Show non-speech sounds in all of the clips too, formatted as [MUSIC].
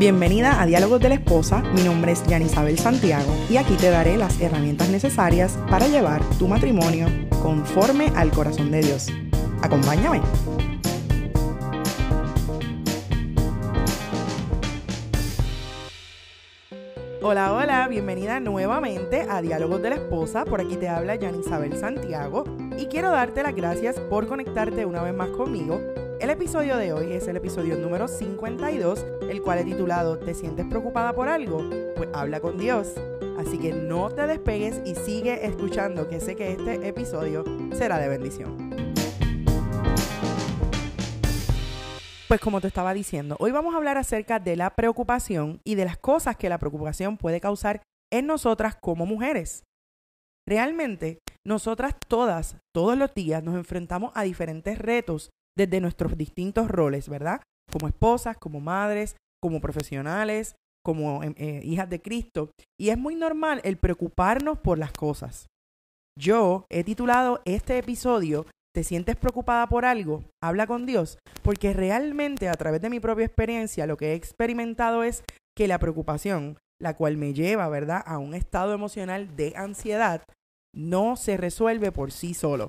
Bienvenida a Diálogos de la Esposa, mi nombre es Yanisabel Santiago y aquí te daré las herramientas necesarias para llevar tu matrimonio conforme al corazón de Dios. Acompáñame. Hola, hola, bienvenida nuevamente a Diálogos de la Esposa. Por aquí te habla Yanisabel Santiago y quiero darte las gracias por conectarte una vez más conmigo el episodio de hoy es el episodio número 52, el cual he titulado ¿Te sientes preocupada por algo? Pues habla con Dios. Así que no te despegues y sigue escuchando, que sé que este episodio será de bendición. Pues como te estaba diciendo, hoy vamos a hablar acerca de la preocupación y de las cosas que la preocupación puede causar en nosotras como mujeres. Realmente, nosotras todas, todos los días, nos enfrentamos a diferentes retos desde nuestros distintos roles, ¿verdad? Como esposas, como madres, como profesionales, como em, eh, hijas de Cristo. Y es muy normal el preocuparnos por las cosas. Yo he titulado este episodio ¿Te sientes preocupada por algo? Habla con Dios, porque realmente a través de mi propia experiencia lo que he experimentado es que la preocupación, la cual me lleva, ¿verdad?, a un estado emocional de ansiedad, no se resuelve por sí solo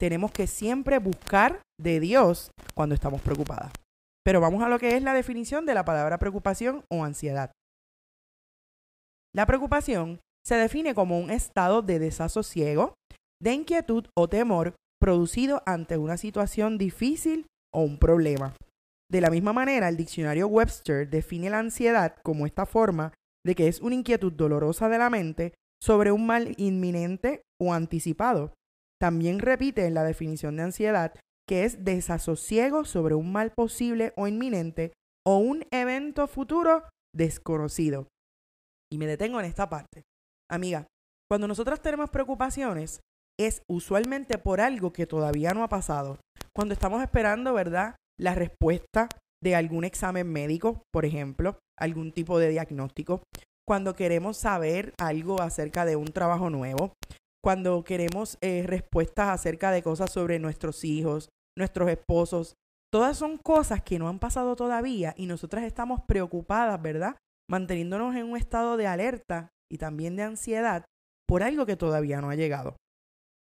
tenemos que siempre buscar de Dios cuando estamos preocupadas. Pero vamos a lo que es la definición de la palabra preocupación o ansiedad. La preocupación se define como un estado de desasosiego, de inquietud o temor producido ante una situación difícil o un problema. De la misma manera, el diccionario Webster define la ansiedad como esta forma de que es una inquietud dolorosa de la mente sobre un mal inminente o anticipado, también repite en la definición de ansiedad que es desasosiego sobre un mal posible o inminente o un evento futuro desconocido. Y me detengo en esta parte. Amiga, cuando nosotros tenemos preocupaciones, es usualmente por algo que todavía no ha pasado. Cuando estamos esperando, ¿verdad? La respuesta de algún examen médico, por ejemplo, algún tipo de diagnóstico. Cuando queremos saber algo acerca de un trabajo nuevo cuando queremos eh, respuestas acerca de cosas sobre nuestros hijos, nuestros esposos. Todas son cosas que no han pasado todavía y nosotras estamos preocupadas, ¿verdad? Manteniéndonos en un estado de alerta y también de ansiedad por algo que todavía no ha llegado.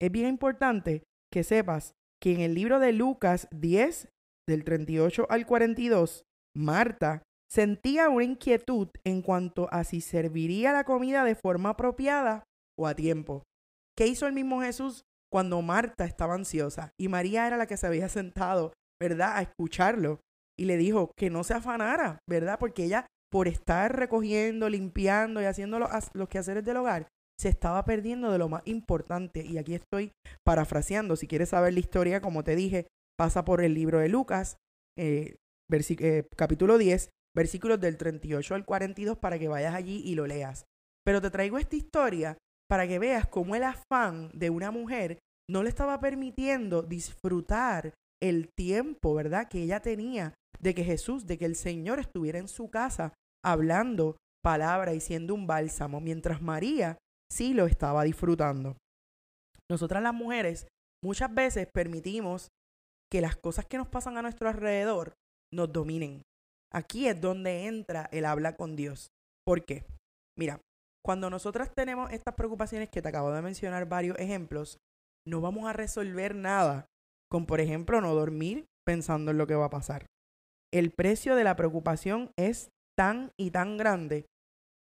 Es bien importante que sepas que en el libro de Lucas 10, del 38 al 42, Marta sentía una inquietud en cuanto a si serviría la comida de forma apropiada o a tiempo. ¿Qué hizo el mismo Jesús cuando Marta estaba ansiosa? Y María era la que se había sentado, ¿verdad?, a escucharlo. Y le dijo que no se afanara, ¿verdad? Porque ella, por estar recogiendo, limpiando y haciendo los, los quehaceres del hogar, se estaba perdiendo de lo más importante. Y aquí estoy parafraseando. Si quieres saber la historia, como te dije, pasa por el libro de Lucas, eh, eh, capítulo 10, versículos del 38 al 42, para que vayas allí y lo leas. Pero te traigo esta historia para que veas cómo el afán de una mujer no le estaba permitiendo disfrutar el tiempo, ¿verdad?, que ella tenía de que Jesús, de que el Señor estuviera en su casa hablando palabra y siendo un bálsamo, mientras María sí lo estaba disfrutando. Nosotras las mujeres muchas veces permitimos que las cosas que nos pasan a nuestro alrededor nos dominen. Aquí es donde entra el habla con Dios. ¿Por qué? Mira, cuando nosotras tenemos estas preocupaciones que te acabo de mencionar varios ejemplos, no vamos a resolver nada con, por ejemplo, no dormir pensando en lo que va a pasar. El precio de la preocupación es tan y tan grande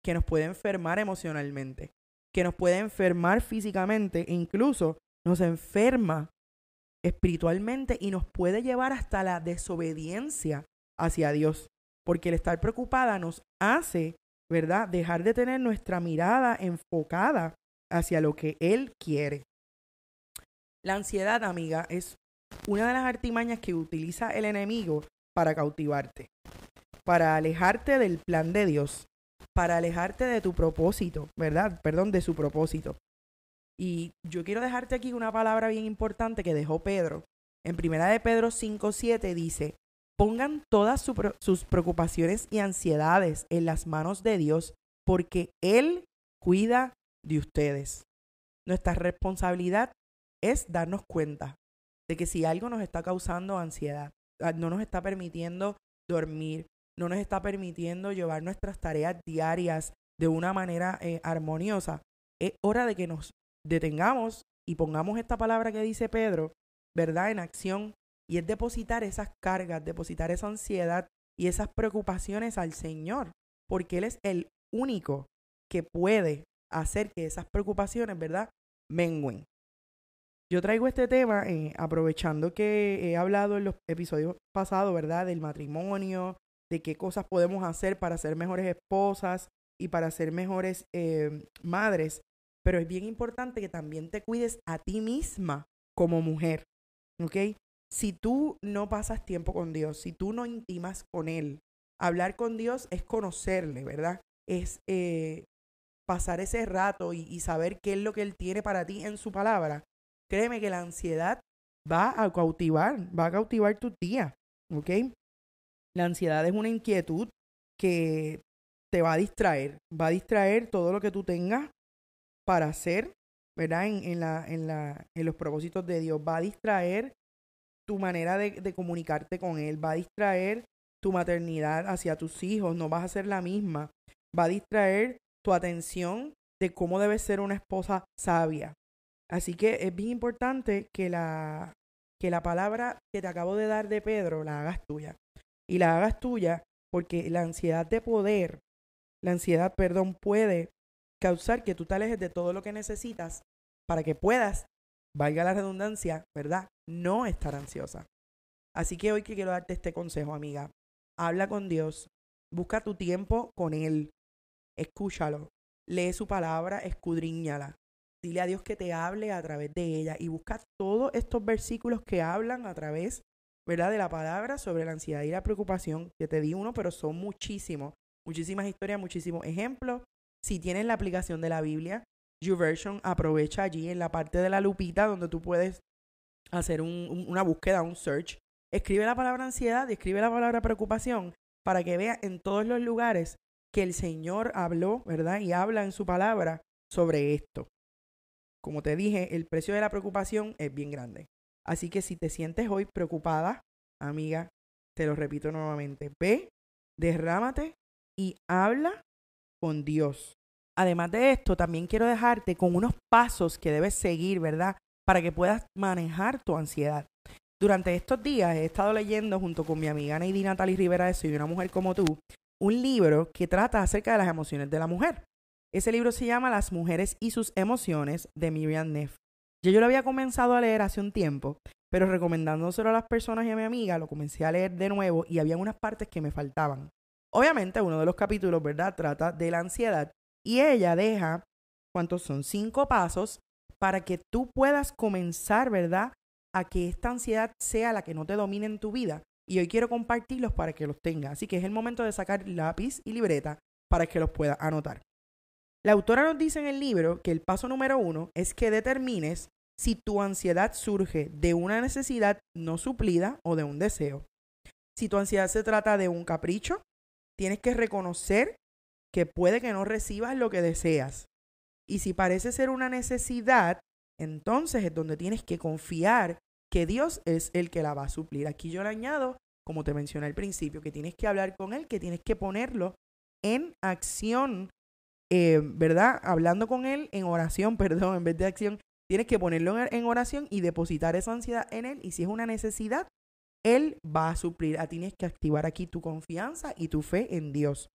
que nos puede enfermar emocionalmente, que nos puede enfermar físicamente e incluso nos enferma espiritualmente y nos puede llevar hasta la desobediencia hacia Dios, porque el estar preocupada nos hace ¿verdad? Dejar de tener nuestra mirada enfocada hacia lo que Él quiere. La ansiedad, amiga, es una de las artimañas que utiliza el enemigo para cautivarte, para alejarte del plan de Dios, para alejarte de tu propósito, ¿verdad? Perdón, de su propósito. Y yo quiero dejarte aquí una palabra bien importante que dejó Pedro. En primera de Pedro 5.7 dice, Pongan todas sus preocupaciones y ansiedades en las manos de Dios porque Él cuida de ustedes. Nuestra responsabilidad es darnos cuenta de que si algo nos está causando ansiedad, ah, no nos está permitiendo dormir, no nos está permitiendo llevar nuestras tareas diarias de una manera eh, armoniosa, es hora de que nos detengamos y pongamos esta palabra que dice Pedro, ¿verdad?, en acción, y es depositar esas cargas, depositar esa ansiedad y esas preocupaciones al Señor, porque Él es el único que puede hacer que esas preocupaciones, ¿verdad?, menguen. Yo traigo este tema eh, aprovechando que he hablado en los episodios pasados, ¿verdad?, del matrimonio, de qué cosas podemos hacer para ser mejores esposas y para ser mejores eh, madres. Pero es bien importante que también te cuides a ti misma como mujer, ¿ok? Si tú no pasas tiempo con Dios, si tú no intimas con Él, hablar con Dios es conocerle, ¿verdad? Es eh, pasar ese rato y, saber qué es lo que Él tiene para ti en su palabra, créeme que la ansiedad va a cautivar, va a cautivar tu día, ¿ok? La ansiedad es una inquietud que te va a distraer, va a distraer todo lo que tú tengas para hacer, ¿verdad? En, la, en, la, en los propósitos de Dios, va a distraer tu manera de, comunicarte con Él, va a distraer tu maternidad hacia tus hijos, no vas a ser la misma, va a distraer tu atención de cómo debes ser una esposa sabia. Así que es bien importante que la, que la palabra que te acabo de dar de Pedro la hagas tuya. Y la hagas tuya porque la ansiedad de poder, la ansiedad, perdón, puede causar que tú te alejes de todo lo que necesitas para que puedas, valga la redundancia, ¿verdad? No estar ansiosa. Así que hoy que quiero darte este consejo, amiga. Habla con Dios, busca tu tiempo con Él, escúchalo, lee su palabra, escudriñala. Dile a Dios que te hable a través de ella y busca todos estos versículos que hablan a través, ¿verdad?, de la palabra sobre la ansiedad y la preocupación. Que te di uno, pero son muchísimos, muchísimas historias, muchísimos ejemplos. Si tienes la aplicación de la Biblia, YouVersion, aprovecha allí en la parte de la lupita donde tú puedes hacer una búsqueda, un search. Escribe la palabra ansiedad y escribe la palabra preocupación para que veas en todos los lugares que el Señor habló, ¿verdad? Y habla en su palabra sobre esto. Como te dije, el precio de la preocupación es bien grande. Así que si te sientes hoy preocupada, amiga, te lo repito nuevamente, ve, derrámate y habla con Dios. Además de esto, también quiero dejarte con unos pasos que debes seguir, ¿verdad? Para que puedas manejar tu ansiedad. Durante estos días he estado leyendo junto con mi amiga Neidy Natalie Rivera de Soy una mujer como tú, un libro que trata acerca de las emociones de la mujer. Ese libro se llama Las mujeres y sus emociones de Miriam Neff. Yo, yo lo había comenzado a leer hace un tiempo, pero recomendándoselo a las personas y a mi amiga, lo comencé a leer de nuevo y había unas partes que me faltaban. Obviamente, uno de los capítulos, ¿verdad?, trata de la ansiedad y ella deja, ¿cuántos son? Cinco pasos para que tú puedas comenzar, ¿verdad?, a que esta ansiedad sea la que no te domine en tu vida. Y hoy quiero compartirlos para que los tengas. Así que es el momento de sacar lápiz y libreta para que los puedas anotar. La autora nos dice en el libro que el paso número uno es que determines si tu ansiedad surge de una necesidad no suplida o de un deseo. Si tu ansiedad se trata de un capricho, tienes que reconocer que puede que no recibas lo que deseas. Y si parece ser una necesidad, entonces es donde tienes que confiar que Dios es el que la va a suplir. Aquí yo le añado, como te mencioné al principio, que tienes que hablar con Él, que tienes que ponerlo en acción, eh, ¿verdad? Hablando con Él en oración, [LAUGHS] perdón, en vez de acción, tienes que ponerlo en oración y depositar esa ansiedad en Él. Y si es una necesidad, Él va a suplir. A tienes que activar aquí tu confianza y tu fe en Dios.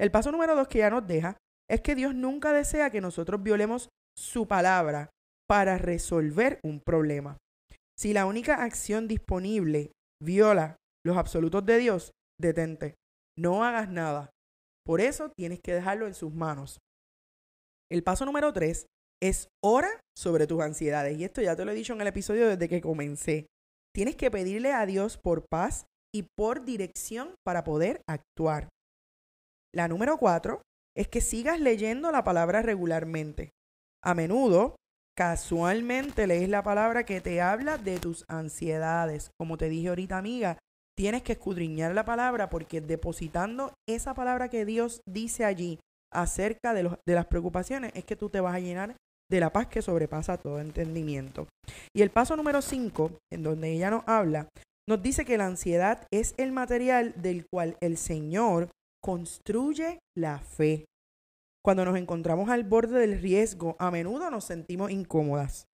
El paso número dos que ya nos deja es que Dios nunca desea que nosotros violemos su palabra para resolver un problema. Si la única acción disponible viola los absolutos de Dios, detente. No hagas nada. Por eso tienes que dejarlo en sus manos. El paso número tres es ora sobre tus ansiedades. Y esto ya te lo he dicho en el episodio desde que comencé. Tienes que pedirle a Dios por paz y por dirección para poder actuar. La número cuatro es que sigas leyendo la palabra regularmente. A menudo, casualmente lees la palabra que te habla de tus ansiedades. Como te dije ahorita, amiga, tienes que escudriñar la palabra porque depositando esa palabra que Dios dice allí acerca de, los, de las preocupaciones es que tú te vas a llenar de la paz que sobrepasa todo entendimiento. Y el paso número cinco, en donde ella nos habla nos dice que la ansiedad es el material del cual el Señor construye la fe. Cuando nos encontramos al borde del riesgo, a menudo nos sentimos incómodas.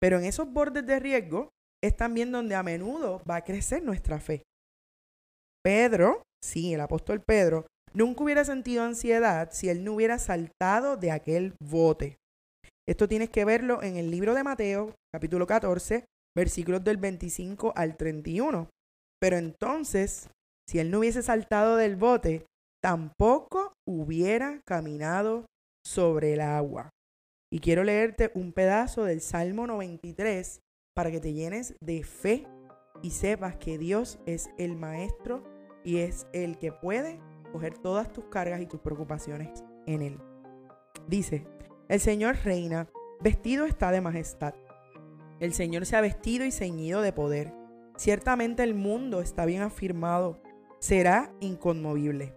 Pero en esos bordes de riesgo es también donde a menudo va a crecer nuestra fe. Pedro, sí, el apóstol Pedro, nunca hubiera sentido ansiedad si él no hubiera saltado de aquel bote. Esto tienes que verlo en el libro de Mateo, capítulo 14, versículos del 25 al 31. Pero entonces, si él no hubiese saltado del bote, tampoco hubiera caminado sobre el agua. Y quiero leerte un pedazo del Salmo 93 para que te llenes de fe y sepas que Dios es el maestro y es el que puede coger todas tus cargas y tus preocupaciones en él. Dice, el Señor reina, vestido está de majestad. El Señor se ha vestido y ceñido de poder. Ciertamente el mundo está bien afirmado, será inconmovible.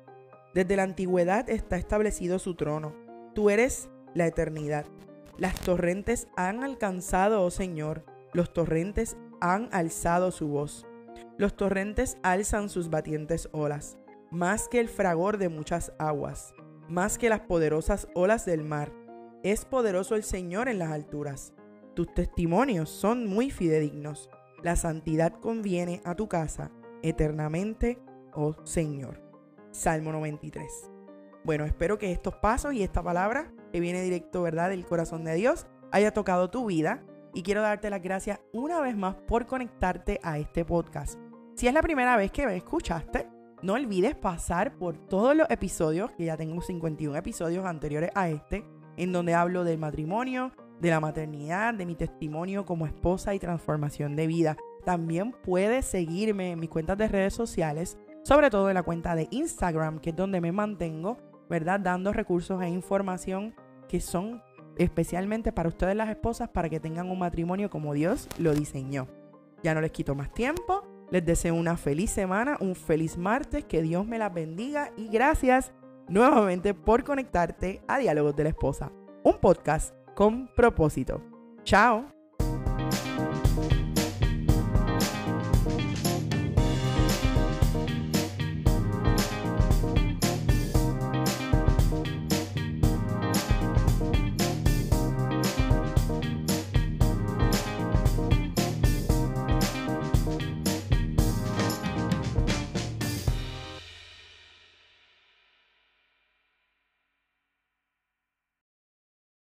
Desde la antigüedad está establecido su trono. Tú eres la eternidad. Las torrentes han alcanzado, oh Señor, los torrentes han alzado su voz. Los torrentes alzan sus batientes olas, más que el fragor de muchas aguas, más que las poderosas olas del mar. Es poderoso el Señor en las alturas. Tus testimonios son muy fidedignos. La santidad conviene a tu casa eternamente, oh Señor. Salmo 93. Bueno, espero que estos pasos y esta palabra que viene directo, ¿verdad?, del corazón de Dios, haya tocado tu vida y quiero darte las gracias una vez más por conectarte a este podcast. Si es la primera vez que me escuchaste, no olvides pasar por todos los episodios, que ya tengo 51 episodios anteriores a este, en donde hablo del matrimonio, de la maternidad, de mi testimonio como esposa y transformación de vida. También puedes seguirme en mis cuentas de redes sociales, sobre todo en la cuenta de Instagram, que es donde me mantengo, ¿verdad? Dando recursos e información que son especialmente para ustedes las esposas, para que tengan un matrimonio como Dios lo diseñó. Ya no les quito más tiempo, les deseo una feliz semana, un feliz martes, que Dios me las bendiga y gracias nuevamente por conectarte a Diálogos de la Esposa, un podcast con propósito. Chao.